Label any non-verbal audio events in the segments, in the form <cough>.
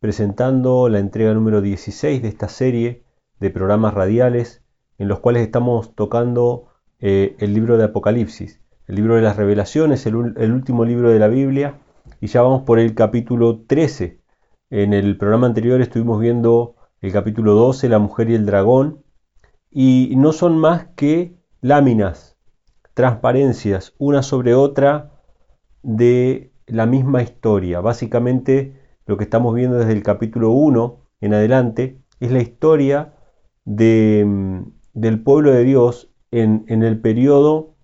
presentando la entrega número 16 de esta serie de programas radiales en los cuales estamos tocando eh, el libro de Apocalipsis, el libro de las revelaciones, el, el, último libro de la Biblia, y ya vamos por el capítulo 13. En el programa anterior estuvimos viendo el capítulo 12, la mujer y el dragón, y no son más que láminas, transparencias, una sobre otra de la misma historia. Básicamente lo que estamos viendo desde el capítulo 1 en adelante es la historia mm, del pueblo de Dios en, en el periodo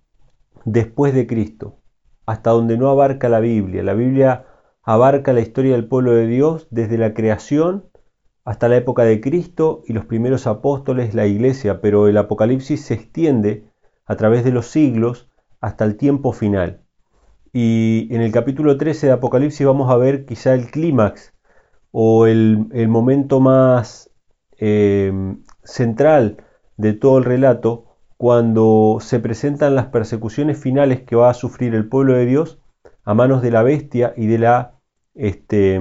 después de Cristo, hasta donde no abarca la Biblia. La Biblia abarca la historia del pueblo de Dios desde la creación hasta la época de Cristo y los primeros apóstoles, la iglesia, pero el Apocalipsis se extiende a través de los siglos hasta el tiempo final. Y en el capítulo 13 de Apocalipsis vamos a ver quizá el clímax o el, momento más eh, central de todo el relato cuando se presentan las persecuciones finales que va a sufrir el pueblo de Dios a manos de la bestia y de la, este,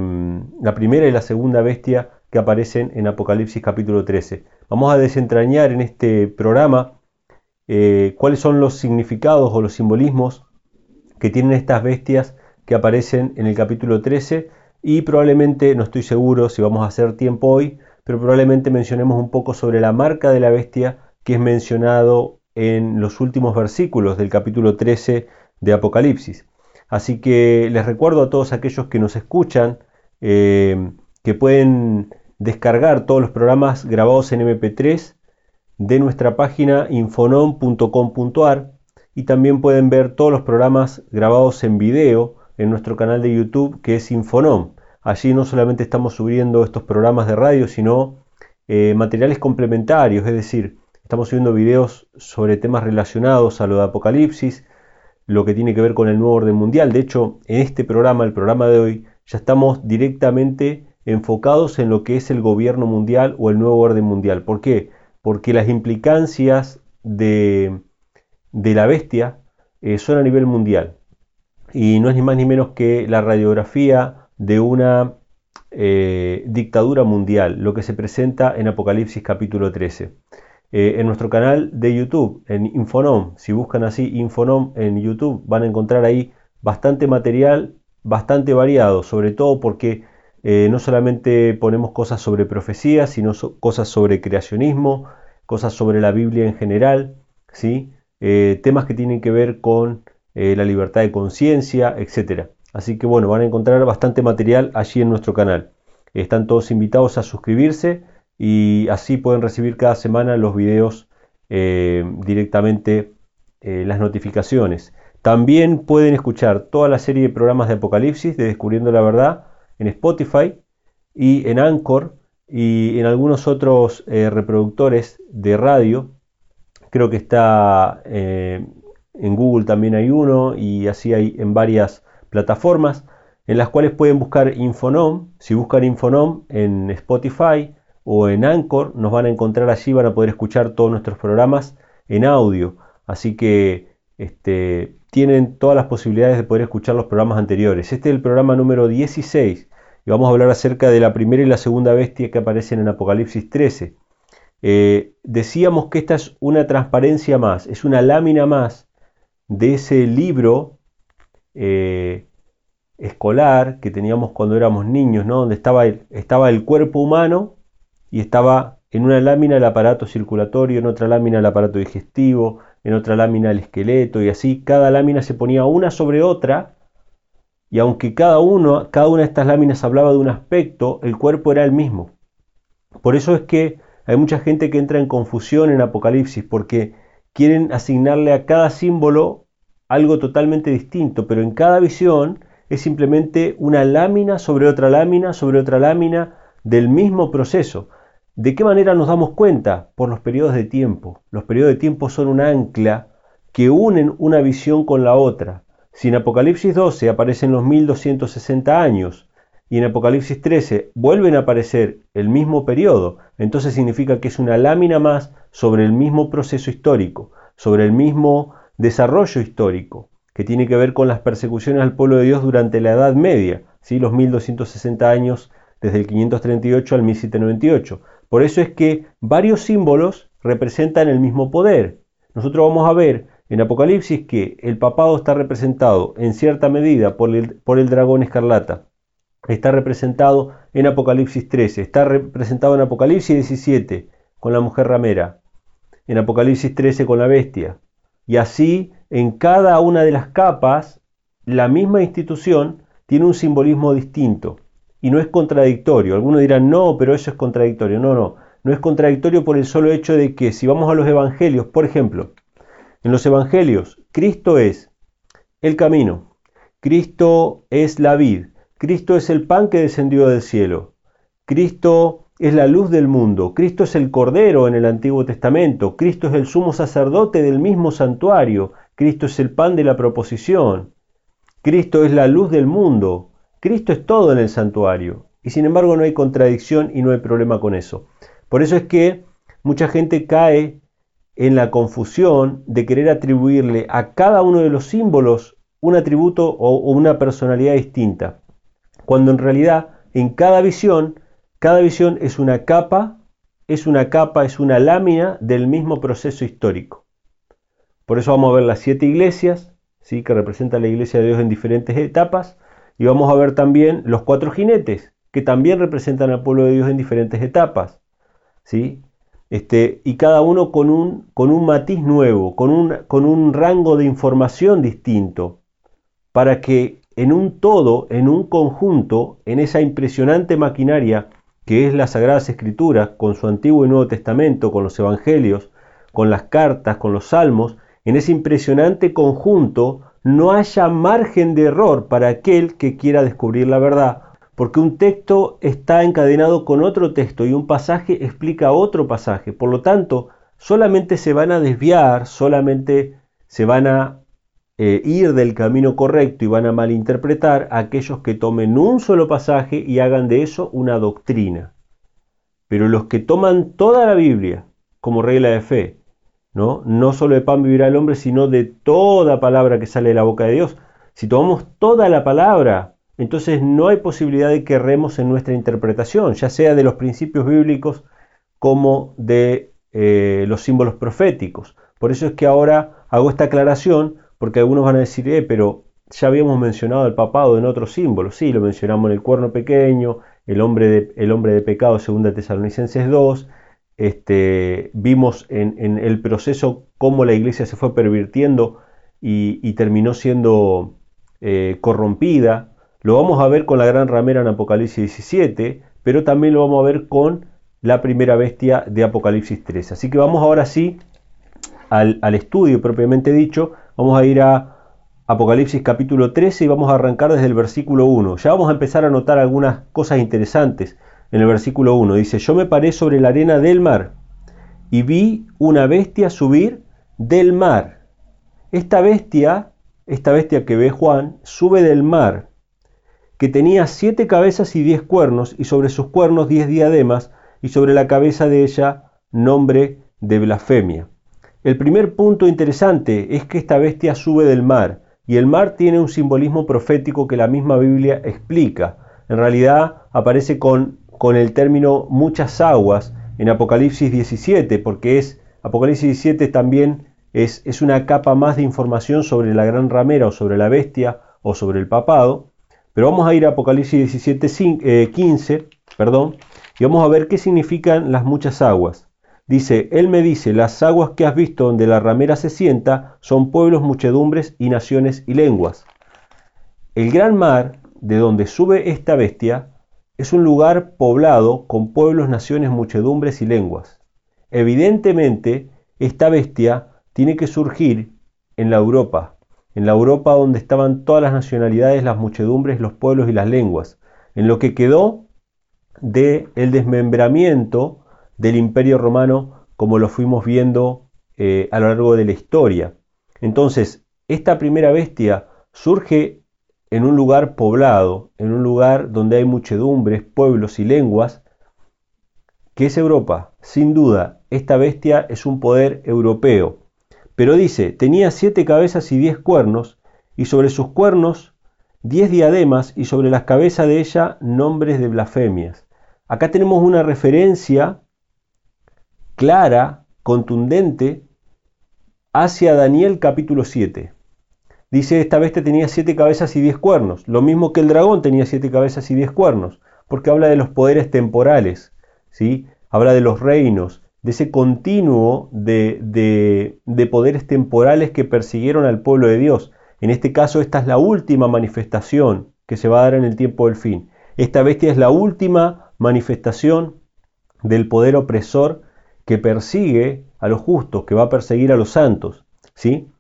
la primera y la segunda bestia que aparecen en Apocalipsis capítulo 13. Vamos a desentrañar en este programa eh, cuáles son los significados o los simbolismos que tienen estas bestias que aparecen en el capítulo 13 y probablemente, no estoy seguro si vamos a hacer tiempo hoy, pero probablemente mencionemos un poco sobre la marca de la bestia que es mencionado en los últimos versículos del capítulo 13 de Apocalipsis. Así que les recuerdo a todos aquellos que nos escuchan eh, que pueden descargar todos los programas grabados en MP3 de nuestra página infonom.com.ar y también pueden ver todos los programas grabados en video en nuestro canal de YouTube que es Infonom. Allí no solamente estamos subiendo estos programas de radio, sino eh, materiales complementarios, es decir, estamos subiendo videos sobre temas relacionados a lo de Apocalipsis, lo que tiene que ver con el nuevo orden mundial. De hecho, en este programa, el programa de hoy, ya estamos directamente enfocados en lo que es el gobierno mundial o el nuevo orden mundial. ¿Por qué? Porque las implicancias de de la bestia eh, son a nivel mundial. Y no es ni más ni menos que la radiografía de una eh, dictadura mundial, lo que se presenta en Apocalipsis capítulo 13. Eh, en nuestro canal de YouTube, en Infonom, si buscan así Infonom en YouTube, van a encontrar ahí bastante material, bastante variado, sobre todo porque no solamente ponemos cosas sobre profecías, sino cosas sobre creacionismo, cosas sobre la Biblia en general, ¿sí? Eh, temas que tienen que ver con eh, la libertad de conciencia, etc. Así que bueno, van a encontrar bastante material allí en nuestro canal. Están todos invitados a suscribirse y así pueden recibir cada semana los videos eh, directamente las notificaciones. También pueden escuchar toda la serie de programas de Apocalipsis de Descubriendo la Verdad en Spotify y en Anchor y en algunos otros reproductores de radio Creo que está eh, en Google también hay uno y así hay en varias plataformas en las cuales pueden buscar Infonom. Si buscan Infonom en Spotify o en Anchor, nos van a encontrar allí, van a poder escuchar todos nuestros programas en audio. Así que este, tienen todas las posibilidades de poder escuchar los programas anteriores. Este es el programa número 16 y vamos a hablar acerca de la primera y la segunda bestia que aparecen en Apocalipsis 13. Eh, decíamos que esta es una transparencia más, es una lámina más de ese libro eh, escolar que teníamos cuando éramos niños, ¿no? donde estaba el, estaba el cuerpo humano y estaba en una lámina el aparato circulatorio, en otra lámina el aparato digestivo, en otra lámina el esqueleto y así cada lámina se ponía una sobre otra y aunque cada, uno, cada una de estas láminas hablaba de un aspecto, el cuerpo era el mismo. Por eso es que hay mucha gente que entra en confusión en Apocalipsis porque quieren asignarle a cada símbolo algo totalmente distinto, pero en cada visión es simplemente una lámina sobre otra lámina sobre otra lámina del mismo proceso. ¿De qué manera nos damos cuenta? Por los periodos de tiempo. Los periodos de tiempo son un ancla que unen una visión con la otra. Si en Apocalipsis 12 aparecen los 1260 años y en Apocalipsis 13 vuelven a aparecer el mismo periodo, entonces significa que es una lámina más sobre el mismo proceso histórico, sobre el mismo desarrollo histórico, que tiene que ver con las persecuciones al pueblo de Dios durante la Edad Media, ¿sí? los 1260 años desde el 538 al 1798. Por eso es que varios símbolos representan el mismo poder. Nosotros vamos a ver en Apocalipsis que el papado está representado en cierta medida por el, por el dragón escarlata. Está representado en Apocalipsis 13, está representado en Apocalipsis 17 con la mujer ramera, en Apocalipsis 13 con la bestia. Y así en cada una de las capas la misma institución tiene un simbolismo distinto y no es contradictorio. Algunos dirán, no, pero eso es contradictorio. No, no, no es contradictorio por el solo hecho de que si vamos a los evangelios, por ejemplo, en los evangelios, Cristo es el camino, Cristo es la vid, Cristo es el pan que descendió del cielo, Cristo es la luz del mundo, Cristo es el Cordero en el Antiguo Testamento, Cristo es el sumo sacerdote del mismo santuario, Cristo es el pan de la proposición, Cristo es la luz del mundo, Cristo es todo en el santuario. Y sin embargo no hay contradicción y no hay problema con eso. Por eso es que mucha gente cae en la confusión de querer atribuirle a cada uno de los símbolos un atributo o una personalidad distinta, cuando en realidad en cada visión, cada visión es una capa, es una capa, es una lámina del mismo proceso histórico. Por eso vamos a ver las siete iglesias, ¿sí? que representan la iglesia de Dios en diferentes etapas, y vamos a ver también los cuatro jinetes, que también representan al pueblo de Dios en diferentes etapas. ¿sí? Este, y cada uno con un, con un matiz nuevo, con con un rango de información distinto, para que en un todo, en un conjunto, en esa impresionante maquinaria que es la Sagradas Escrituras, con su Antiguo y Nuevo Testamento, con los Evangelios, con las cartas, con los salmos, en ese impresionante conjunto no haya margen de error para aquel que quiera descubrir la verdad, porque un texto está encadenado con otro texto y un pasaje explica otro pasaje. Por lo tanto, solamente se van a desviar, solamente se van a eh, ir del camino correcto y van a malinterpretar a aquellos que tomen un solo pasaje y hagan de eso una doctrina. Pero los que toman toda la Biblia como regla de fe, ¿no? no solo de pan vivirá el hombre, sino de toda palabra que sale de la boca de Dios. Si tomamos toda la palabra, entonces no hay posibilidad de que erremos en nuestra interpretación, ya sea de los principios bíblicos como de eh, los símbolos proféticos. Por eso es que ahora hago esta aclaración, porque algunos van a decir, eh, pero ya habíamos mencionado el papado en otros símbolos. Sí, lo mencionamos en el cuerno pequeño, el hombre de, de pecado, segunda Tesalonicenses 2. Este, vimos en, el proceso cómo la iglesia se fue pervirtiendo y, terminó siendo eh, corrompida lo vamos a ver con la gran ramera en Apocalipsis 17, pero también lo vamos a ver con la primera bestia de Apocalipsis 13. Así que vamos ahora sí al, estudio propiamente dicho. Vamos a ir a Apocalipsis capítulo 13 y vamos a arrancar desde el versículo 1. Ya vamos a empezar a notar algunas cosas interesantes en el versículo 1. Dice, yo me paré sobre la arena del mar y vi una bestia subir del mar. Esta bestia, esta bestia que ve Juan, sube del mar que tenía siete cabezas y diez cuernos, y sobre sus cuernos diez diademas, y sobre la cabeza de ella nombre de blasfemia. El primer punto interesante es que esta bestia sube del mar, y el mar tiene un simbolismo profético que la misma Biblia explica. En realidad aparece con, con el término muchas aguas en Apocalipsis 17, porque es Apocalipsis 17 también es, es una capa más de información sobre la gran ramera o sobre la bestia o sobre el papado. Pero vamos a ir a Apocalipsis 17, 15, eh, perdón, y vamos a ver qué significan las muchas aguas. Dice, Él me dice, las aguas que has visto donde la ramera se sienta son pueblos, muchedumbres y naciones y lenguas. El gran mar, de donde sube esta bestia, es un lugar poblado con pueblos, naciones, muchedumbres y lenguas. Evidentemente, esta bestia tiene que surgir en la Europa, en la Europa donde estaban todas las nacionalidades, las muchedumbres, los pueblos y las lenguas, en lo que quedó del el desmembramiento del imperio romano como lo fuimos viendo eh, a lo largo de la historia. Entonces, esta primera bestia surge en un lugar poblado, en un lugar donde hay muchedumbres, pueblos y lenguas, que es Europa. Sin duda, esta bestia es un poder europeo. Pero dice, tenía siete cabezas y diez cuernos, y sobre sus cuernos diez diademas, y sobre las cabezas de ella nombres de blasfemias. Acá tenemos una referencia clara, contundente, hacia Daniel capítulo 7. Dice, esta bestia tenía siete cabezas y diez cuernos, lo mismo que el dragón tenía siete cabezas y diez cuernos, porque habla de los poderes temporales, ¿sí? habla de los reinos, de ese continuo de, de, poderes temporales que persiguieron al pueblo de Dios. En este caso, esta es la última manifestación que se va a dar en el tiempo del fin. Esta bestia es la última manifestación del poder opresor que persigue a los justos, que va a perseguir a los santos. ¿sí?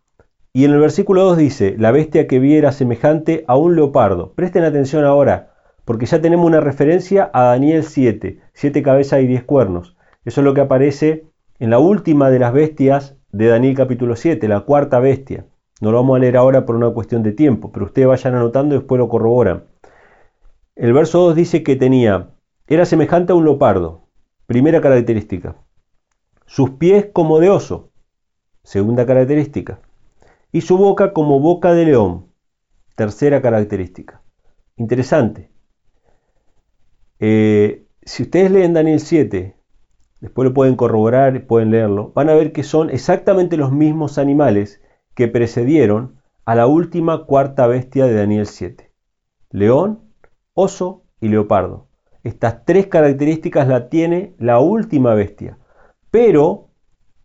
Y en el versículo 2 dice, la bestia que viera semejante a un leopardo. Presten atención ahora, porque ya tenemos una referencia a Daniel 7, siete cabezas y diez cuernos. Eso es lo que aparece en la última de las bestias de Daniel capítulo 7, la cuarta bestia. No lo vamos a leer ahora por una cuestión de tiempo, pero ustedes vayan anotando y después lo corroboran. El verso 2 dice que tenía, era semejante a un leopardo, primera característica. Sus pies como de oso, segunda característica y su boca como boca de león. Tercera característica. Interesante. Eh, si ustedes leen Daniel 7, después lo pueden corroborar, pueden leerlo, van a ver que son exactamente los mismos animales que precedieron a la última cuarta bestia de Daniel 7. León, oso y leopardo. Estas tres características la tiene la última bestia. Pero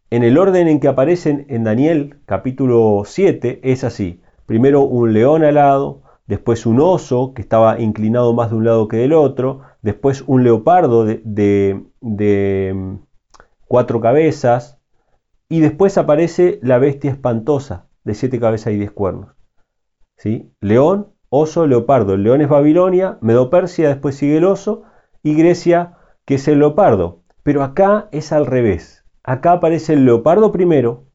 en el orden en que aparecen en Daniel capítulo 7 es así. Primero un león alado, después un oso que estaba inclinado más de un lado que del otro, después un leopardo de, mm, cuatro cabezas y después aparece la bestia espantosa de siete cabezas y diez cuernos. ¿Sí? León, oso, leopardo. El león es Babilonia, Medo-Persia, después sigue el oso y Grecia que es el leopardo. Pero acá es al revés. Acá aparece el leopardo primero,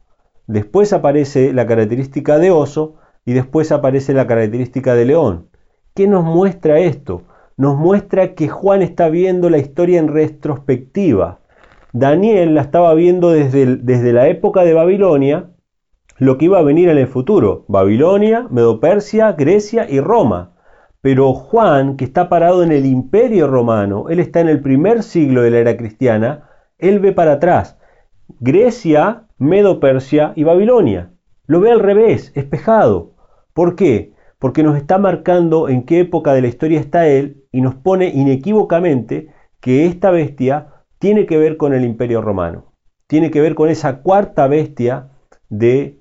después aparece la característica de oso y después aparece la característica de león. ¿Qué nos muestra esto? Nos muestra que Juan está viendo la historia en retrospectiva. Daniel la estaba viendo desde, desde la época de Babilonia, lo que iba a venir en el futuro. Babilonia, Medopersia, Grecia y Roma. Pero Juan, que está parado en el imperio romano, él está en el primer siglo de la era cristiana, él ve para atrás. Grecia, Medo-Persia y Babilonia. Lo ve al revés, espejado. ¿Por qué? Porque nos está marcando en qué época de la historia está él y nos pone inequívocamente que esta bestia tiene que ver con el imperio romano. Tiene que ver con esa cuarta bestia de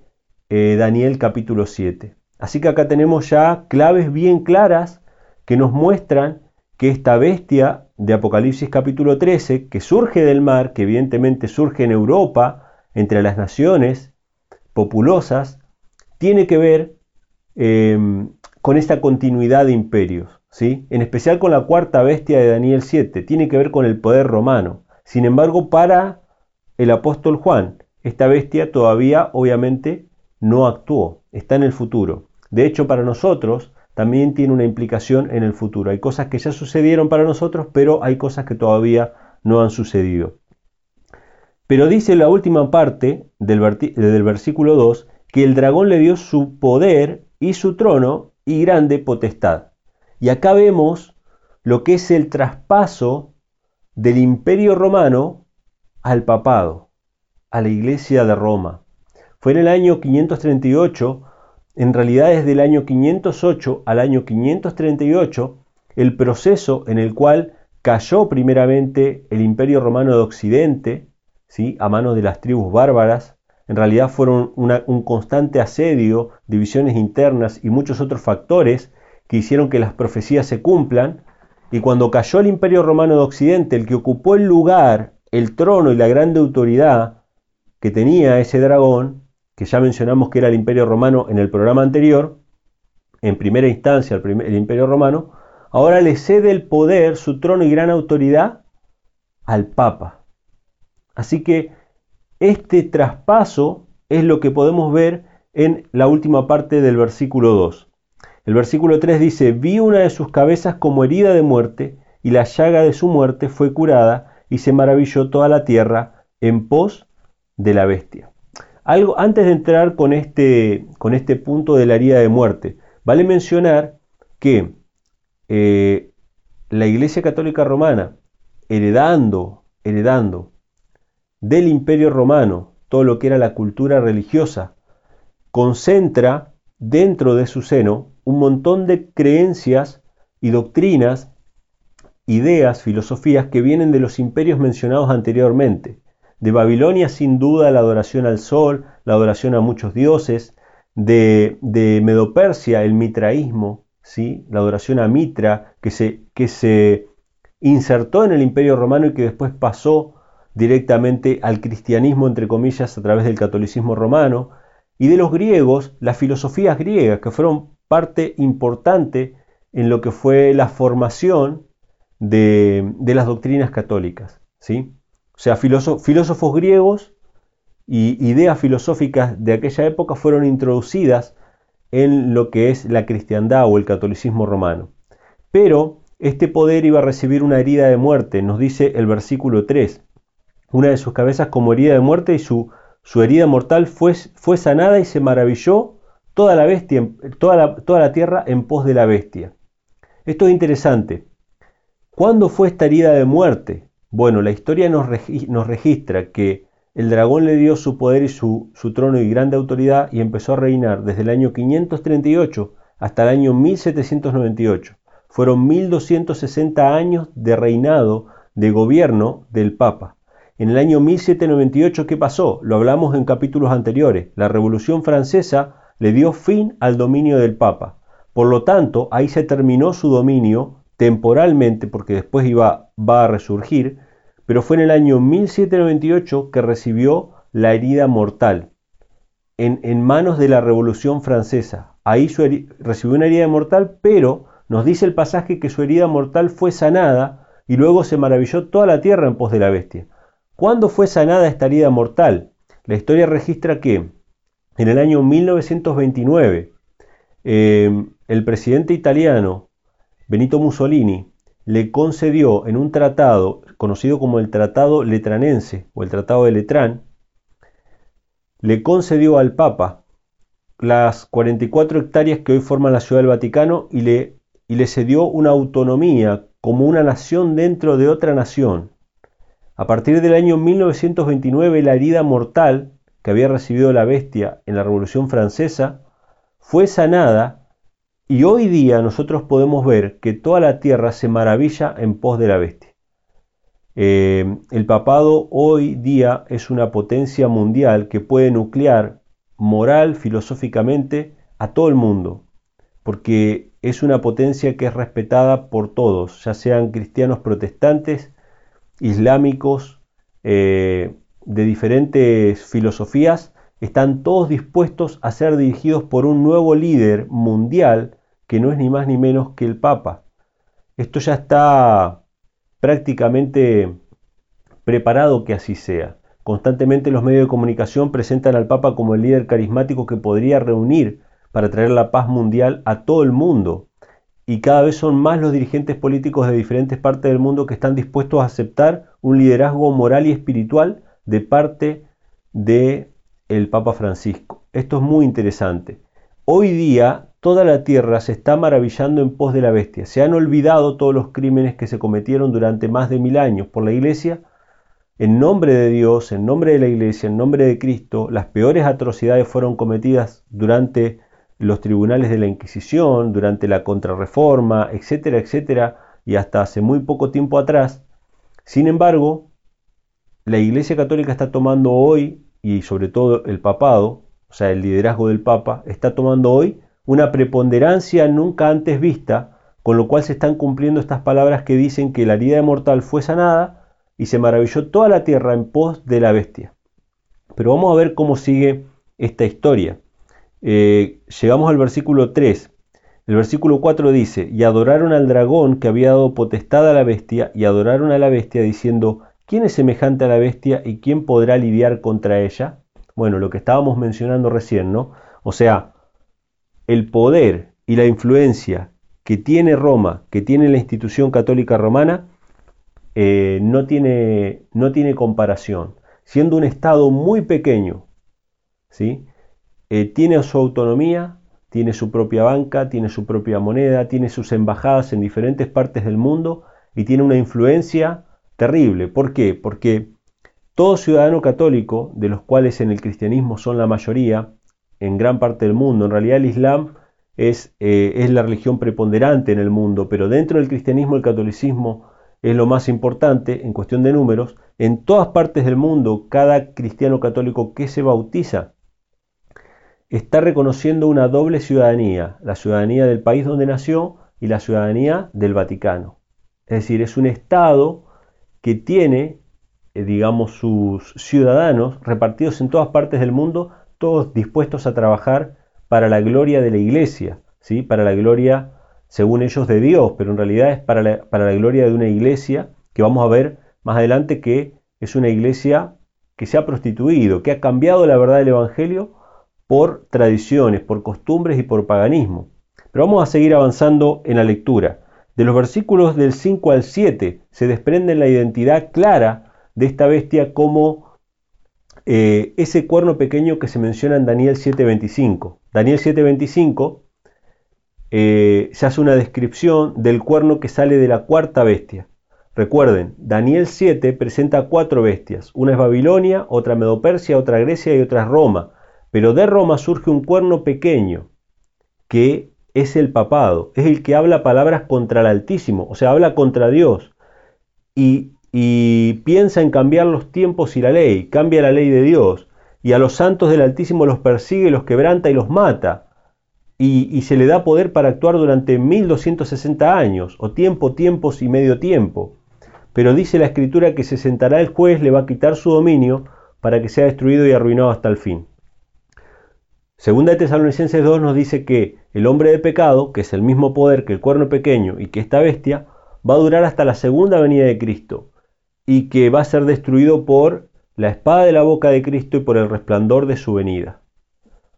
eh, Daniel capítulo 7. Así que acá tenemos ya claves bien claras que nos muestran que esta bestia de Apocalipsis capítulo 13, que surge del mar, que evidentemente surge en Europa, entre las naciones populosas, tiene que ver em, con esta continuidad de imperios, ¿sí? en especial con la cuarta bestia de Daniel 7, tiene que ver con el poder romano. Sin embargo, para el apóstol Juan, esta bestia todavía obviamente no actuó, está en el futuro. De hecho, para nosotros, también tiene una implicación en el futuro. Hay cosas que ya sucedieron para nosotros, pero hay cosas que todavía no han sucedido. Pero dice la última parte del, versículo 2 que el dragón le dio su poder y su trono y grande potestad. Y acá vemos lo que es el traspaso del imperio romano al papado, a la iglesia de Roma. Fue en el año 538 en realidad desde el año 508 al año 538 el proceso en el cual cayó primeramente el imperio romano de Occidente, ¿sí? a manos de las tribus bárbaras, en realidad fueron un constante asedio, divisiones internas y muchos otros factores que hicieron que las profecías se cumplan, y cuando cayó el imperio romano de Occidente, el que ocupó el lugar, el trono y la grande autoridad que tenía ese dragón, que ya mencionamos que era el Imperio Romano en el programa anterior, en primera instancia el, Imperio Romano, ahora le cede el poder, su trono y gran autoridad al Papa. Así que este traspaso es lo que podemos ver en la última parte del versículo 2. El versículo 3 dice, vi una de sus cabezas como herida de muerte, y la llaga de su muerte fue curada, y se maravilló toda la tierra en pos de la bestia. Algo, antes de entrar con este, con este punto de la herida de muerte, vale mencionar que eh, la Iglesia Católica Romana, heredando, heredando del Imperio Romano todo lo que era la cultura religiosa, concentra dentro de su seno un montón de creencias y doctrinas, ideas, filosofías que vienen de los imperios mencionados anteriormente. De Babilonia sin duda la adoración al sol, la adoración a muchos dioses, de, de Medopersia el mitraísmo, ¿sí? la adoración a Mitra, que se, que se insertó en el imperio romano y que después pasó directamente al cristianismo, entre comillas, a través del catolicismo romano, y de los griegos, las filosofías griegas, que fueron parte importante en lo que fue la formación de, las doctrinas católicas. ¿sí? O sea, filósofos griegos y ideas filosóficas de aquella época fueron introducidas en lo que es la cristiandad o el catolicismo romano. Pero este poder iba a recibir una herida de muerte, nos dice el versículo 3. Una de sus cabezas como herida de muerte y su, su herida mortal fue, fue sanada y se maravilló toda la, bestia, toda toda la tierra en pos de la bestia. Esto es interesante. ¿Cuándo fue esta herida de muerte? Bueno, la historia nos, registra que el dragón le dio su poder y su, su, trono y grande autoridad y empezó a reinar desde el año 538 hasta el año 1798. Fueron 1260 años de reinado, de gobierno del Papa. En el año 1798, ¿qué pasó? Lo hablamos en capítulos anteriores. La Revolución Francesa le dio fin al dominio del Papa. Por lo tanto, ahí se terminó su dominio temporalmente, porque después iba, va a resurgir, pero fue en el año 1798 que recibió la herida mortal en, manos de la Revolución Francesa. Ahí recibió una herida mortal, pero nos dice el pasaje que su herida mortal fue sanada y luego se maravilló toda la tierra en pos de la bestia. ¿Cuándo fue sanada esta herida mortal? La historia registra que en el año 1929, eh, el presidente italiano Benito Mussolini le concedió en un tratado conocido como el Tratado Letranense o el Tratado de Letrán, le concedió al Papa las 44 hectáreas que hoy forman la Ciudad del Vaticano y le, y le cedió una autonomía como una nación dentro de otra nación. A partir del año 1929 la herida mortal que había recibido la bestia en la Revolución Francesa fue sanada y hoy día nosotros podemos ver que toda la tierra se maravilla en pos de la bestia. Eh, el papado hoy día es una potencia mundial que puede nuclear moral, filosóficamente, a todo el mundo, porque es una potencia que es respetada por todos, ya sean cristianos protestantes, islámicos, eh, de diferentes filosofías están todos dispuestos a ser dirigidos por un nuevo líder mundial que no es ni más ni menos que el Papa. Esto ya está prácticamente preparado que así sea. Constantemente los medios de comunicación presentan al Papa como el líder carismático que podría reunir para traer la paz mundial a todo el mundo. Y cada vez son más los dirigentes políticos de diferentes partes del mundo que están dispuestos a aceptar un liderazgo moral y espiritual de parte de el Papa Francisco. Esto es muy interesante. Hoy día toda la tierra se está maravillando en pos de la bestia. Se han olvidado todos los crímenes que se cometieron durante más de mil años por la iglesia. En nombre de Dios, en nombre de la iglesia, en nombre de Cristo, las peores atrocidades fueron cometidas durante los tribunales de la Inquisición, durante la contrarreforma, etcétera, etcétera, y hasta hace muy poco tiempo atrás. Sin embargo, la Iglesia Católica está tomando hoy, y sobre todo el papado, o sea, el liderazgo del Papa, está tomando hoy una preponderancia nunca antes vista, con lo cual se están cumpliendo estas palabras que dicen que la herida mortal fue sanada y se maravilló toda la tierra en pos de la bestia. Pero vamos a ver cómo sigue esta historia. Eh, llegamos al versículo 3. El versículo 4 dice, y adoraron al dragón que había dado potestad a la bestia, y adoraron a la bestia diciendo, ¿Quién es semejante a la bestia y quién podrá lidiar contra ella? Bueno, lo que estábamos mencionando recién, ¿no? O sea, el poder y la influencia que tiene Roma, que tiene la institución católica romana, eh, no, tiene, no tiene comparación. Siendo un Estado muy pequeño, ¿sí? Eh, tiene su autonomía, tiene su propia banca, tiene su propia moneda, tiene sus embajadas en diferentes partes del mundo y tiene una influencia terrible. ¿Por qué? Porque todo ciudadano católico, de los cuales en el cristianismo son la mayoría, en gran parte del mundo, en realidad el Islam es, eh, es la religión preponderante en el mundo, pero dentro del cristianismo el catolicismo es lo más importante en cuestión de números. En todas partes del mundo, cada cristiano católico que se bautiza está reconociendo una doble ciudadanía, la ciudadanía del país donde nació y la ciudadanía del Vaticano. Es decir, es un Estado que tiene, eh, digamos, sus ciudadanos repartidos en todas partes del mundo, todos dispuestos a trabajar para la gloria de la iglesia, ¿sí? para la gloria, según ellos, de Dios, pero en realidad es para la, para la gloria de una iglesia que vamos a ver más adelante que es una iglesia que se ha prostituido, que ha cambiado la verdad del Evangelio por tradiciones, por costumbres y por paganismo. Pero vamos a seguir avanzando en la lectura. De los versículos del 5 al 7 se desprende la identidad clara de esta bestia como eh, ese cuerno pequeño que se menciona en Daniel 7.25. Daniel 7.25 eh, se hace una descripción del cuerno que sale de la cuarta bestia. Recuerden, Daniel 7 presenta cuatro bestias. Una es Babilonia, otra Medopersia, otra Grecia y otra es Roma. Pero de Roma surge un cuerno pequeño, que es el papado, es el que habla palabras contra el Altísimo, o sea, habla contra Dios. Y, piensa en cambiar los tiempos y la ley, cambia la ley de Dios. Y a los santos del Altísimo los persigue, los quebranta y los mata. Y, se le da poder para actuar durante 1260 años, o tiempo, tiempos y medio tiempo. Pero dice la escritura que se sentará el juez, le va a quitar su dominio para que sea destruido y arruinado hasta el fin. Segunda de Tesalonicenses 2 nos dice que el hombre de pecado, que es el mismo poder que el cuerno pequeño y que esta bestia, va a durar hasta la segunda venida de Cristo y que va a ser destruido por la espada de la boca de Cristo y por el resplandor de su venida.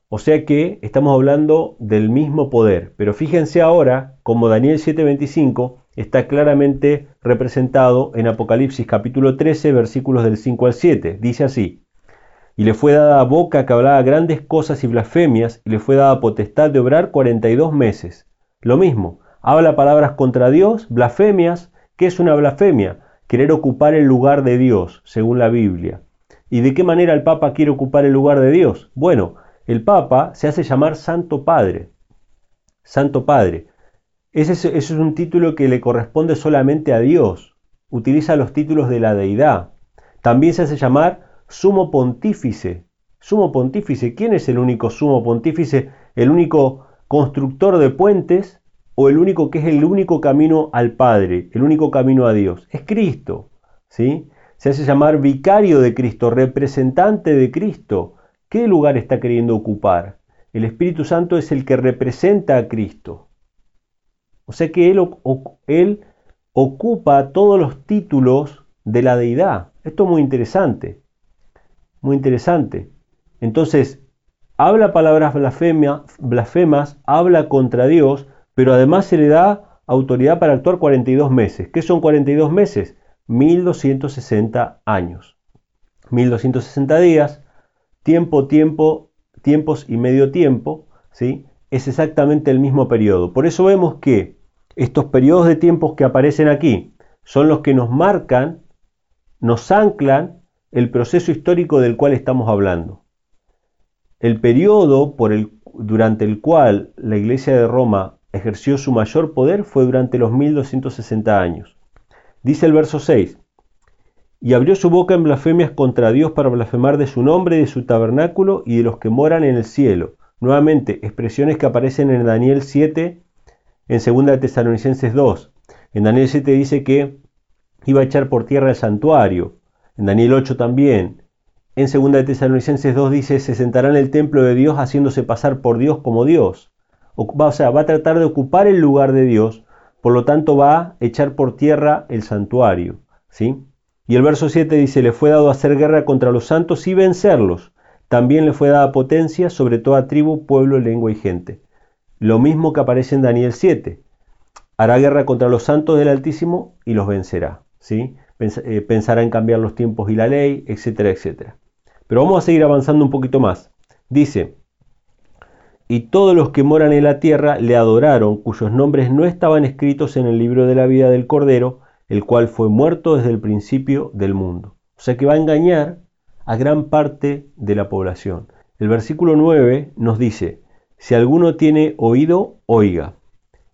O sea que estamos hablando del mismo poder, pero fíjense ahora como Daniel 7:25 está claramente representado en Apocalipsis capítulo 13 versículos del 5 al 7. Dice así, y le fue dada boca que hablaba grandes cosas y blasfemias, y le fue dada potestad de obrar 42 meses. Lo mismo, habla palabras contra Dios, blasfemias. ¿Qué es una blasfemia? Querer ocupar el lugar de Dios, según la Biblia. ¿Y de qué manera el Papa quiere ocupar el lugar de Dios? Bueno, el Papa se hace llamar Santo Padre. Santo Padre. Ese es, ese es un título que le corresponde solamente a Dios. Utiliza los títulos de la deidad. También se hace llamar sumo pontífice. Sumo pontífice, ¿quién es el único sumo pontífice? ¿El único constructor de puentes o el único que es el único camino al Padre, el único camino a Dios? Es Cristo, ¿sí? Se hace llamar vicario de Cristo, representante de Cristo. ¿Qué lugar está queriendo ocupar? El Espíritu Santo es el que representa a Cristo. O sea que él, él ocupa todos los títulos de la deidad. Esto es muy interesante muy interesante. Entonces, habla palabras blasfemas, habla contra Dios, pero además se le da autoridad para actuar 42 meses. ¿Qué son 42 meses? 1260 años. 1260 días, tiempo, tiempo, tiempos y medio tiempo, ¿sí? es exactamente el mismo periodo. Por eso vemos que estos periodos de tiempos que aparecen aquí son los que nos marcan, nos anclan el proceso histórico del cual estamos hablando. El periodo por el, durante el cual la Iglesia de Roma ejerció su mayor poder fue durante los 1260 años. Dice el verso 6, y abrió su boca en blasfemias contra Dios para blasfemar de su nombre, de su tabernáculo y de los que moran en el cielo. Nuevamente, expresiones que aparecen en Daniel 7, en 2 de Tesalonicenses 2. En Daniel 7 dice que iba a echar por tierra el santuario, en Daniel 8 también. En 2 de Tesalonicenses 2 dice, se sentará en el templo de Dios haciéndose pasar por Dios como Dios. O, sea, va a tratar de ocupar el lugar de Dios, por lo tanto va a echar por tierra el santuario. ¿sí? Y el verso 7 dice, le fue dado hacer guerra contra los santos y vencerlos. También le fue dada potencia sobre toda tribu, pueblo, lengua y gente. Lo mismo que aparece en Daniel 7. Hará guerra contra los santos del Altísimo y los vencerá. ¿sí? Eh, pensará en cambiar los tiempos y la ley, etcétera, etcétera. Pero vamos a seguir avanzando un poquito más. Dice, y todos los que moran en la tierra le adoraron, cuyos nombres no estaban escritos en el libro de la vida del Cordero, el cual fue muerto desde el principio del mundo. O sea que va a engañar a gran parte de la población. El versículo 9 nos dice, si alguno tiene oído, oiga.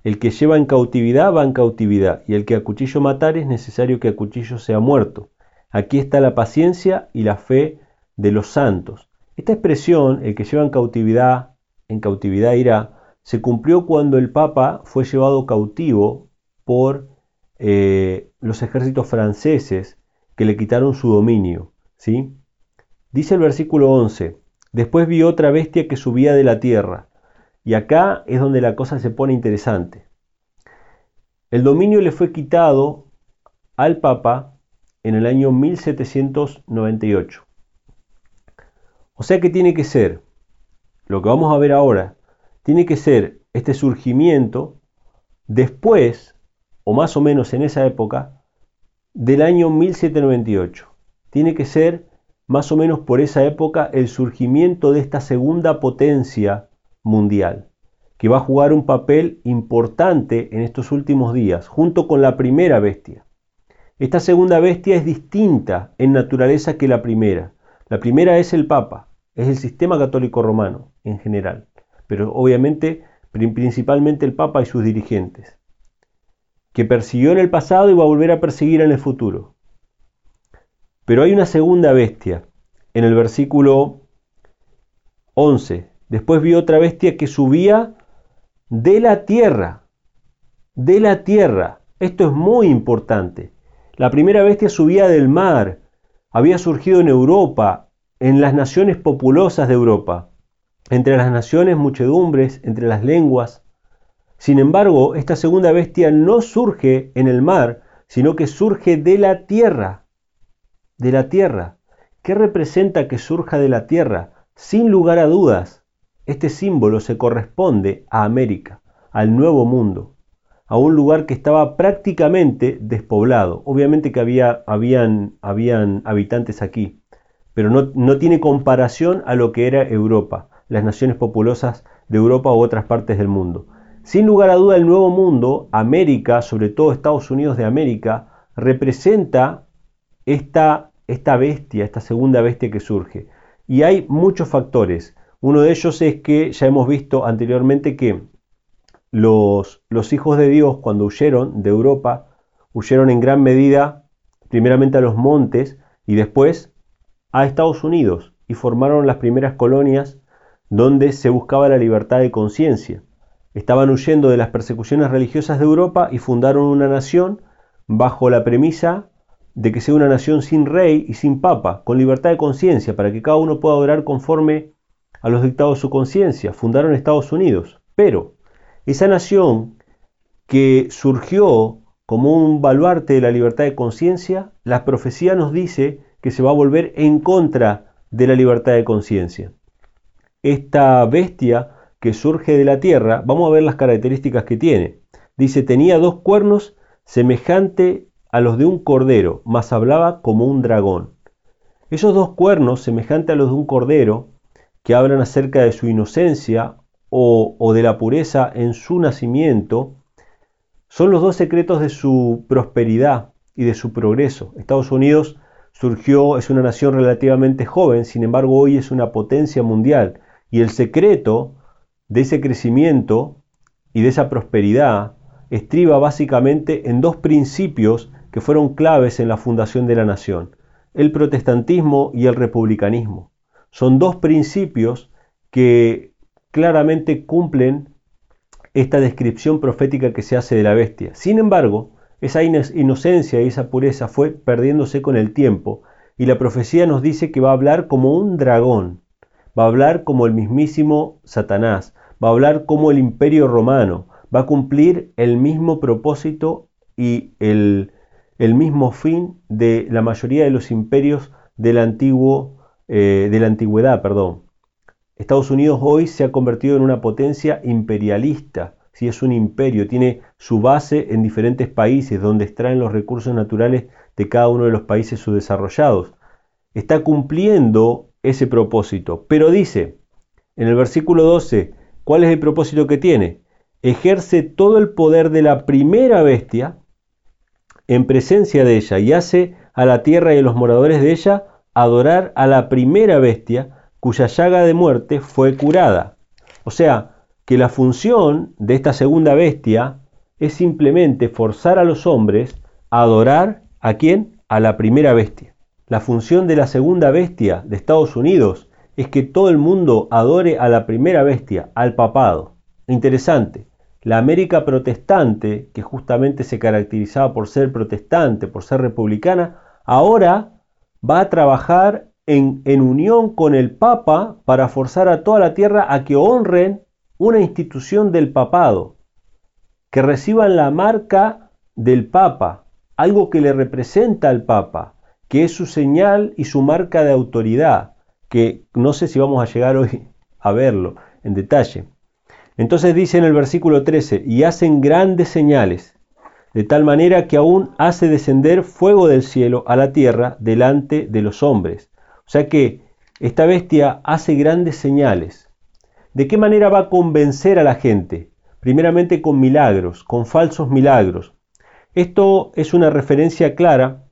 El que lleva en cautividad va en cautividad, y el que a cuchillo matar es necesario que a cuchillo sea muerto. Aquí está la paciencia y la fe de los santos. Esta expresión, el que lleva en cautividad, en cautividad irá, se cumplió cuando el Papa fue llevado cautivo por eh, los ejércitos franceses que le quitaron su dominio. ¿sí? Dice el versículo 11, después vi otra bestia que subía de la tierra. Y acá es donde la cosa se pone interesante. El dominio le fue quitado al Papa en el año 1798. O sea que tiene que ser, lo que vamos a ver ahora, tiene que ser este surgimiento después o más o menos en esa época, del año 1798. Tiene que ser más o menos por esa época el surgimiento de esta segunda potencia mundial, que va a jugar un papel importante en estos últimos días, junto con la primera bestia. Esta segunda bestia es distinta en naturaleza que la primera. La primera es el Papa, es el sistema católico romano en general, pero obviamente principalmente el Papa y sus dirigentes que persiguió en el pasado y va a volver a perseguir en el futuro. Pero hay una segunda bestia en el versículo 11. Después vio otra bestia que subía de la tierra. De la tierra. Esto es muy importante. La primera bestia subía del mar. Había surgido en Europa, en las naciones populosas de Europa. Entre las naciones, muchedumbres, entre las lenguas. Sin embargo, esta segunda bestia no surge en el mar, sino que surge de la tierra. De la tierra. ¿Qué representa que surja de la tierra? Sin lugar a dudas, este símbolo se corresponde a América, al Nuevo Mundo, a un lugar que estaba prácticamente despoblado. Obviamente que había, habían, habían habitantes aquí, pero no, no tiene comparación a lo que era Europa, las naciones populosas de Europa u otras partes del mundo. Sin lugar a duda, el Nuevo Mundo, América, sobre todo Estados Unidos de América, representa esta, esta bestia, esta segunda bestia que surge. Y hay muchos factores. Uno de ellos es que ya hemos visto anteriormente que los, los hijos de Dios cuando huyeron de Europa, huyeron en gran medida primeramente a los montes y después a Estados Unidos y formaron las primeras colonias donde se buscaba la libertad de conciencia. Estaban huyendo de las persecuciones religiosas de Europa y fundaron una nación bajo la premisa de que sea una nación sin rey y sin papa, con libertad de conciencia, para que cada uno pueda orar conforme a los dictados de su conciencia. Fundaron Estados Unidos. Pero esa nación que surgió como un baluarte de la libertad de conciencia, la profecía nos dice que se va a volver en contra de la libertad de conciencia. Esta bestia que surge de la tierra, vamos a ver las características que tiene. Dice, tenía dos cuernos semejante a los de un cordero, mas hablaba como un dragón. Esos dos cuernos, semejante a los de un cordero, que hablan acerca de su inocencia o, o de la pureza en su nacimiento, son los dos secretos de su prosperidad y de su progreso. Estados Unidos surgió, es una nación relativamente joven, sin embargo hoy es una potencia mundial. Y el secreto de ese crecimiento y de esa prosperidad estriba básicamente en dos principios que fueron claves en la fundación de la nación, el protestantismo y el republicanismo. Son dos principios que claramente cumplen esta descripción profética que se hace de la bestia. Sin embargo, esa inocencia y esa pureza fue perdiéndose con el tiempo y la profecía nos dice que va a hablar como un dragón, va a hablar como el mismísimo Satanás, va a hablar como el imperio romano va a cumplir el mismo propósito y el, el mismo fin de la mayoría de los imperios antiguo, eh, de la antigüedad. Perdón. Estados Unidos hoy se ha convertido en una potencia imperialista, si es un imperio, tiene su base en diferentes países donde extraen los recursos naturales de cada uno de los países subdesarrollados. Está cumpliendo ese propósito, pero dice en el versículo 12, ¿cuál es el propósito que tiene? Ejerce todo el poder de la primera bestia en presencia de ella y hace a la tierra y a los moradores de ella adorar a la primera bestia cuya llaga de muerte fue curada. O sea, que la función de esta segunda bestia es simplemente forzar a los hombres a adorar a quién? A la primera bestia. La función de la segunda bestia de Estados Unidos es que todo el mundo adore a la primera bestia, al papado. Interesante. La América protestante, que justamente se caracterizaba por ser protestante, por ser republicana, ahora va a trabajar en, unión con el Papa para forzar a toda la tierra a que honren una institución del papado, que reciban la marca del Papa, algo que le representa al Papa, que es su señal y su marca de autoridad, que no sé si vamos a llegar hoy a verlo en detalle. Entonces dice en el versículo 13, y hacen grandes señales, de tal manera que aún hace descender fuego del cielo a la tierra delante de los hombres. O sea que esta bestia hace grandes señales. ¿De qué manera va a convencer a la gente? Primeramente con milagros, con falsos milagros. Esto es una referencia clara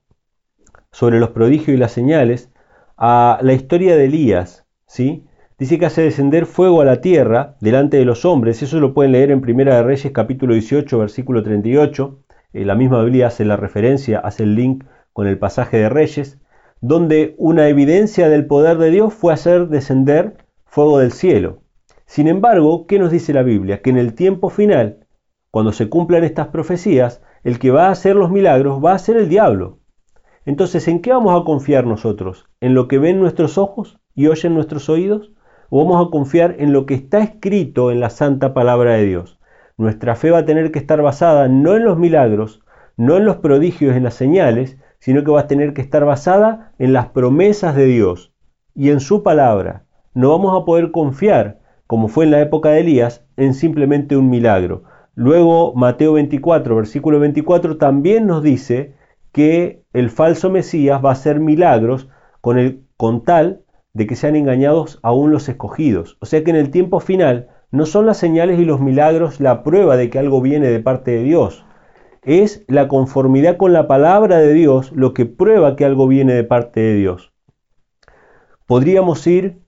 sobre los prodigios y las señales a la historia de Elías, ¿sí? Dice que hace descender fuego a la tierra delante de los hombres, eso lo pueden leer en Primera de Reyes capítulo 18 versículo 38, eh, la misma Biblia hace la referencia, hace el link con el pasaje de Reyes, donde una evidencia del poder de Dios fue hacer descender fuego del cielo. Sin embargo, ¿qué nos dice la Biblia? Que en el tiempo final, cuando se cumplan estas profecías, el que va a hacer los milagros va a ser el diablo. Entonces, ¿en qué vamos a confiar nosotros? ¿En lo que ven nuestros ojos y oyen nuestros oídos? ¿O vamos a confiar en lo que está escrito en la santa palabra de Dios? Nuestra fe va a tener que estar basada no en los milagros, no en los prodigios, en las señales, sino que va a tener que estar basada en las promesas de Dios y en su palabra. No vamos a poder confiar como fue en la época de Elías, en simplemente un milagro. Luego Mateo 24, versículo 24, también nos dice que el falso Mesías va a hacer milagros con, el, con tal de que sean engañados aún los escogidos. O sea que en el tiempo final no son las señales y los milagros la prueba de que algo viene de parte de Dios. Es la conformidad con la palabra de Dios lo que prueba que algo viene de parte de Dios. Podríamos ir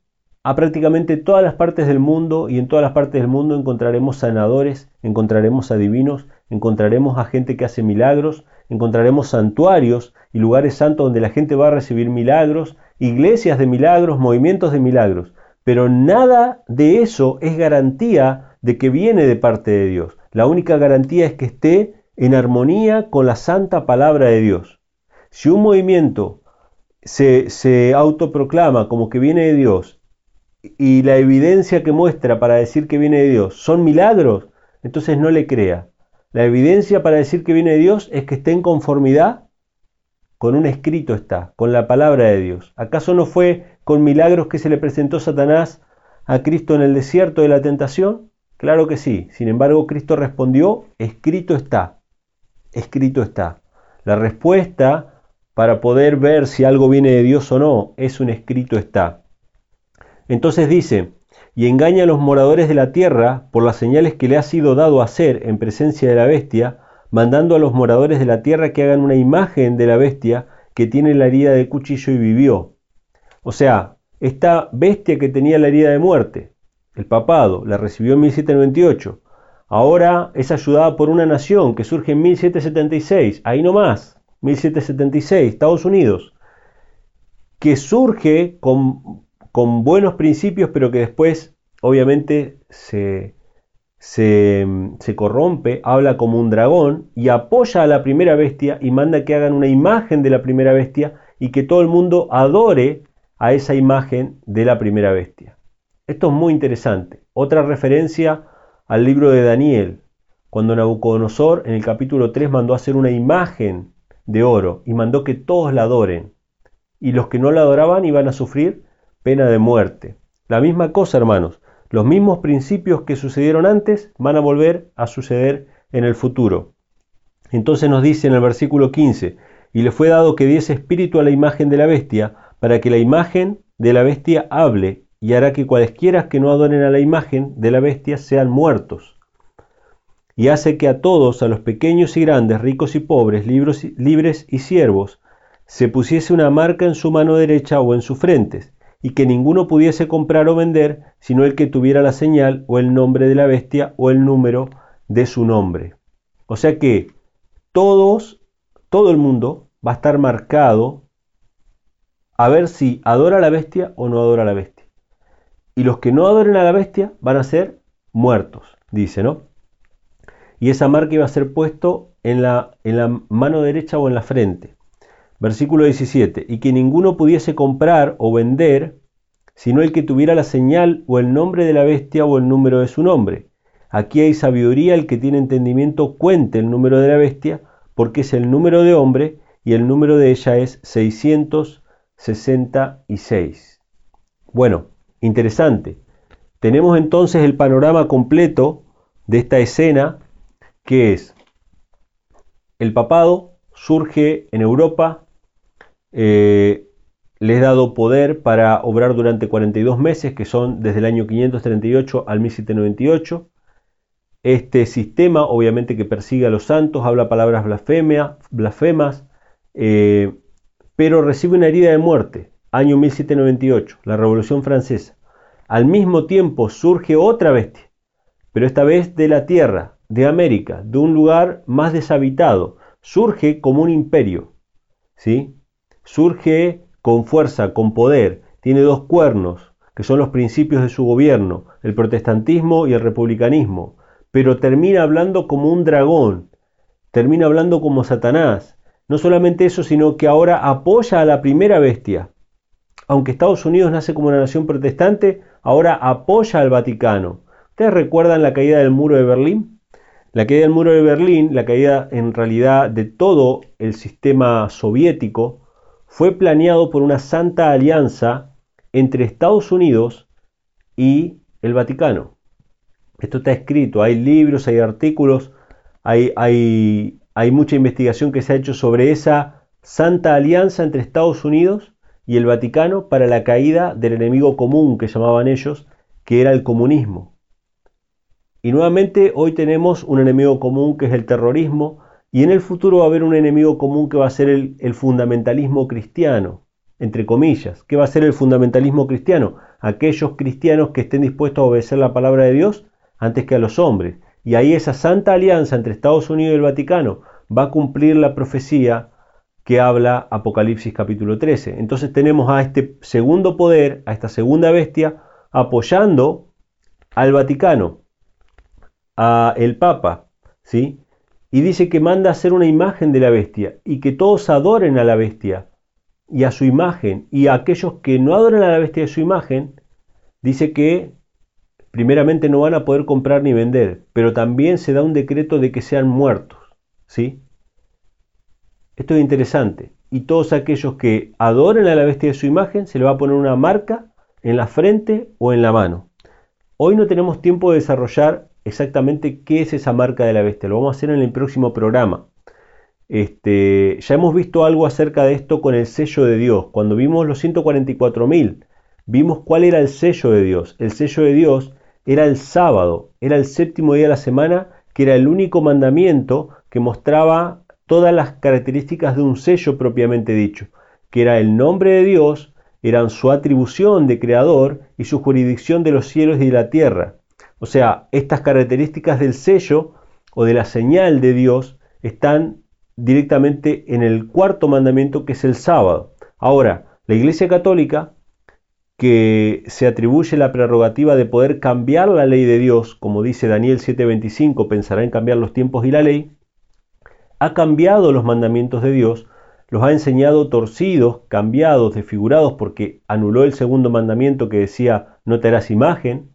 a prácticamente todas las partes del mundo y en todas las partes del mundo encontraremos sanadores, encontraremos adivinos, encontraremos a gente que hace milagros, encontraremos santuarios y lugares santos donde la gente va a recibir milagros, iglesias de milagros, movimientos de milagros. Pero nada de eso es garantía de que viene de parte de Dios. La única garantía es que esté en armonía con la santa palabra de Dios. Si un movimiento se, se autoproclama como que viene de Dios y la evidencia que muestra para decir que viene de Dios son milagros, entonces no le crea. La evidencia para decir que viene de Dios es que esté en conformidad con un escrito está, con la palabra de Dios. ¿Acaso no fue con milagros que se le presentó Satanás a Cristo en el desierto de la tentación? Claro que sí. Sin embargo, Cristo respondió, escrito está, escrito está. La respuesta para poder ver si algo viene de Dios o no es un escrito está. Entonces dice, y engaña a los moradores de la tierra por las señales que le ha sido dado hacer en presencia de la bestia, mandando a los moradores de la tierra que hagan una imagen de la bestia que tiene la herida de cuchillo y vivió. O sea, esta bestia que tenía la herida de muerte, el papado, la recibió en 1798. Ahora es ayudada por una nación que surge en 1776, ahí nomás, 1776, Estados Unidos, que surge con con buenos principios, pero que después obviamente se, se, corrompe, habla como un dragón y apoya a la primera bestia y manda que hagan una imagen de la primera bestia y que todo el mundo adore a esa imagen de la primera bestia. Esto es muy interesante. Otra referencia al libro de Daniel, cuando Nabucodonosor en el capítulo 3 mandó hacer una imagen de oro y mandó que todos la adoren. Y los que no la adoraban iban a sufrir pena de muerte. La misma cosa, hermanos. Los mismos principios que sucedieron antes van a volver a suceder en el futuro. Entonces nos dice en el versículo 15, y le fue dado que diese espíritu a la imagen de la bestia, para que la imagen de la bestia hable, y hará que cualesquiera que no adoren a la imagen de la bestia sean muertos y hace que a todos, a los pequeños y grandes, ricos y pobres, libres y siervos, se pusiese una marca en su mano derecha o en sus frentes, y que ninguno pudiese comprar o vender, sino el que tuviera la señal o el nombre de la bestia o el número de su nombre. O sea que todos, todo el mundo va a estar marcado a ver si adora a la bestia o no adora a la bestia. Y los que no adoren a la bestia van a ser muertos, dice, ¿no? y esa marca iba a ser puesto en la, en la mano derecha o en la frente. Versículo 17, y que ninguno pudiese comprar o vender, sino el que tuviera la señal o el nombre de la bestia o el número de su nombre. Aquí hay sabiduría, el que tiene entendimiento cuente el número de la bestia, porque es el número de hombre y el número de ella es 666. Bueno, interesante. Tenemos entonces el panorama completo de esta escena que es el papado surge en Europa, eh, le es dado poder para obrar durante 42 meses, que son desde el año 538 al 1798. Este sistema, obviamente, que persigue a los santos, habla palabras blasfemas, eh, pero recibe una herida de muerte, año 1798, la Revolución Francesa. Al mismo tiempo surge otra bestia, pero esta vez de la tierra, de América, de un lugar más deshabitado, surge como un imperio, ¿sí? Surge con fuerza, con poder, tiene dos cuernos, que son los principios de su gobierno, el protestantismo y el republicanismo, pero termina hablando como un dragón, termina hablando como Satanás. No solamente eso, sino que ahora apoya a la primera bestia. Aunque Estados Unidos nace como una nación protestante, ahora apoya al Vaticano. ¿Ustedes recuerdan la caída del muro de Berlín? La caída del muro de Berlín, la caída en realidad de todo el sistema soviético, fue planeado por una santa alianza entre Estados Unidos y el Vaticano. Esto está escrito, hay libros, hay artículos, hay, mucha investigación que se ha hecho sobre esa santa alianza entre Estados Unidos y el Vaticano para la caída del enemigo común que llamaban ellos, que era el comunismo. Y nuevamente hoy tenemos un enemigo común que es el terrorismo y en el futuro va a haber un enemigo común que va a ser el, fundamentalismo cristiano, entre comillas. ¿Qué va a ser el fundamentalismo cristiano? Aquellos cristianos que estén dispuestos a obedecer la palabra de Dios antes que a los hombres. Y ahí esa santa alianza entre Estados Unidos y el Vaticano va a cumplir la profecía que habla Apocalipsis capítulo 13. Entonces tenemos a este segundo poder, a esta segunda bestia, apoyando al Vaticano a el Papa, ¿sí? Y dice que manda hacer una imagen de la bestia y que todos adoren a la bestia y a su imagen. Y a aquellos que no adoren a la bestia y a su imagen, dice que primeramente no van a poder comprar ni vender, pero también se da un decreto de que sean muertos, ¿sí? Esto es interesante. Y todos aquellos que adoren a la bestia de su imagen, se le va a poner una marca en la frente o en la mano. Hoy no tenemos tiempo de desarrollar exactamente qué es esa marca de la bestia. Lo vamos a hacer en el próximo programa. Este, ya hemos visto algo acerca de esto con el sello de Dios. Cuando vimos los 144.000, vimos cuál era el sello de Dios. El sello de Dios era el sábado, era el séptimo día de la semana, que era el único mandamiento que mostraba todas las características de un sello propiamente dicho, que era el nombre de Dios, eran su atribución de creador y su jurisdicción de los cielos y de la tierra. O sea, estas características del sello o de la señal de Dios están directamente en el cuarto mandamiento que es el sábado. Ahora, la Iglesia Católica, que se atribuye la prerrogativa de poder cambiar la ley de Dios, como dice Daniel 7:25, pensará en cambiar los tiempos y la ley, ha cambiado los mandamientos de Dios, los ha enseñado torcidos, cambiados, desfigurados, porque anuló el segundo mandamiento que decía no te harás imagen,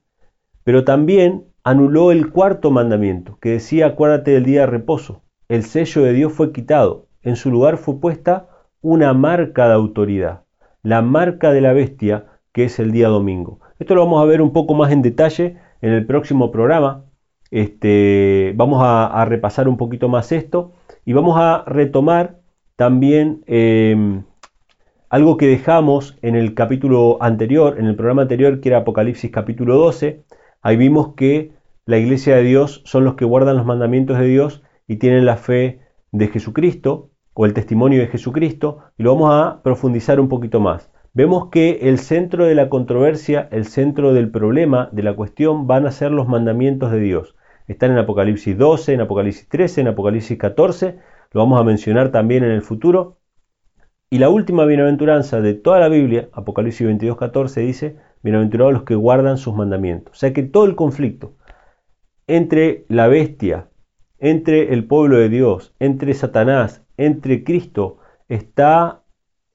pero también anuló el cuarto mandamiento, que decía acuérdate del día de reposo. El sello de Dios fue quitado. en su lugar fue puesta una marca de autoridad, la marca de la bestia que es el día domingo. Esto lo vamos a ver un poco más en detalle en el próximo programa. Este, vamos a, repasar un poquito más esto y vamos a retomar también em, algo que dejamos en el capítulo anterior, en el programa anterior que era Apocalipsis capítulo 12. Ahí vimos que la iglesia de Dios son los que guardan los mandamientos de Dios y tienen la fe de Jesucristo o el testimonio de Jesucristo y lo vamos a profundizar un poquito más. Vemos que el centro de la controversia, el centro del problema, de la cuestión, van a ser los mandamientos de Dios. Están en Apocalipsis 12, en Apocalipsis 13, en Apocalipsis 14, lo vamos a mencionar también en el futuro. Y la última bienaventuranza de toda la Biblia, Apocalipsis 22, 14, dice, bienaventurados los que guardan sus mandamientos. O sea que todo el conflicto entre la bestia, entre el pueblo de Dios, entre Satanás, entre Cristo, está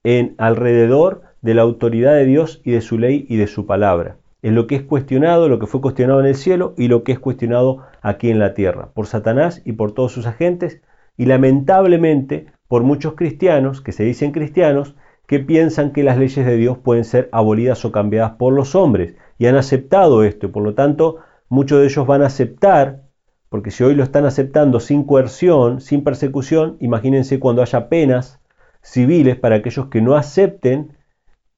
en alrededor de la autoridad de Dios y de su ley y de su palabra. En lo que es cuestionado, lo que fue cuestionado en el cielo y lo que es cuestionado aquí en la tierra, por Satanás y por todos sus agentes, y lamentablemente por muchos cristianos que se dicen cristianos que piensan que las leyes de Dios pueden ser abolidas o cambiadas por los hombres y han aceptado esto por lo tanto muchos de ellos van a aceptar porque si hoy lo están aceptando sin coerción, sin persecución, imagínense cuando haya penas civiles para aquellos que no acepten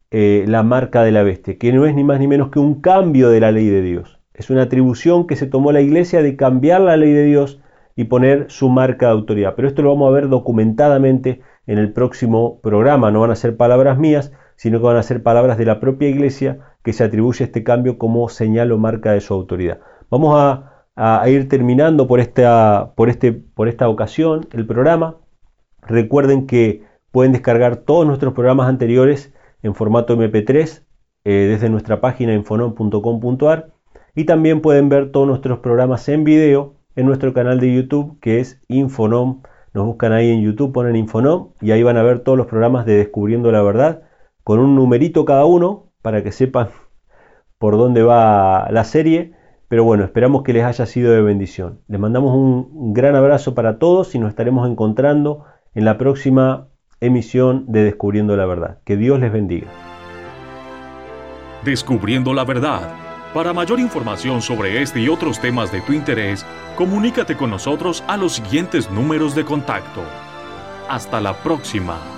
eh, la marca de la bestia, que no es ni más ni menos que un cambio de la ley de Dios. Es una atribución que se tomó la iglesia de cambiar la ley de Dios y poner su marca de autoridad. Pero esto lo vamos a ver documentadamente en el próximo programa. No van a ser palabras mías, sino que van a ser palabras de la propia iglesia que se atribuye este cambio como señal o marca de su autoridad. Vamos a ir terminando por esta, por, este, por esta ocasión el programa. Recuerden que pueden descargar todos nuestros programas anteriores en formato MP3 eh, desde nuestra página infonom.com.ar y también pueden ver todos nuestros programas en video en nuestro canal de YouTube que es Infonom. Nos buscan ahí en YouTube, ponen Infonom y ahí van a ver todos los programas de Descubriendo la Verdad con un numerito cada uno para que sepan <laughs> por dónde va la serie pero bueno, esperamos que les haya sido de bendición. Les mandamos un gran abrazo para todos y nos estaremos encontrando en la próxima emisión de Descubriendo la Verdad. Que Dios les bendiga. Descubriendo la Verdad. Para mayor información sobre este y otros temas de tu interés, comunícate con nosotros a los siguientes números de contacto. Hasta la próxima.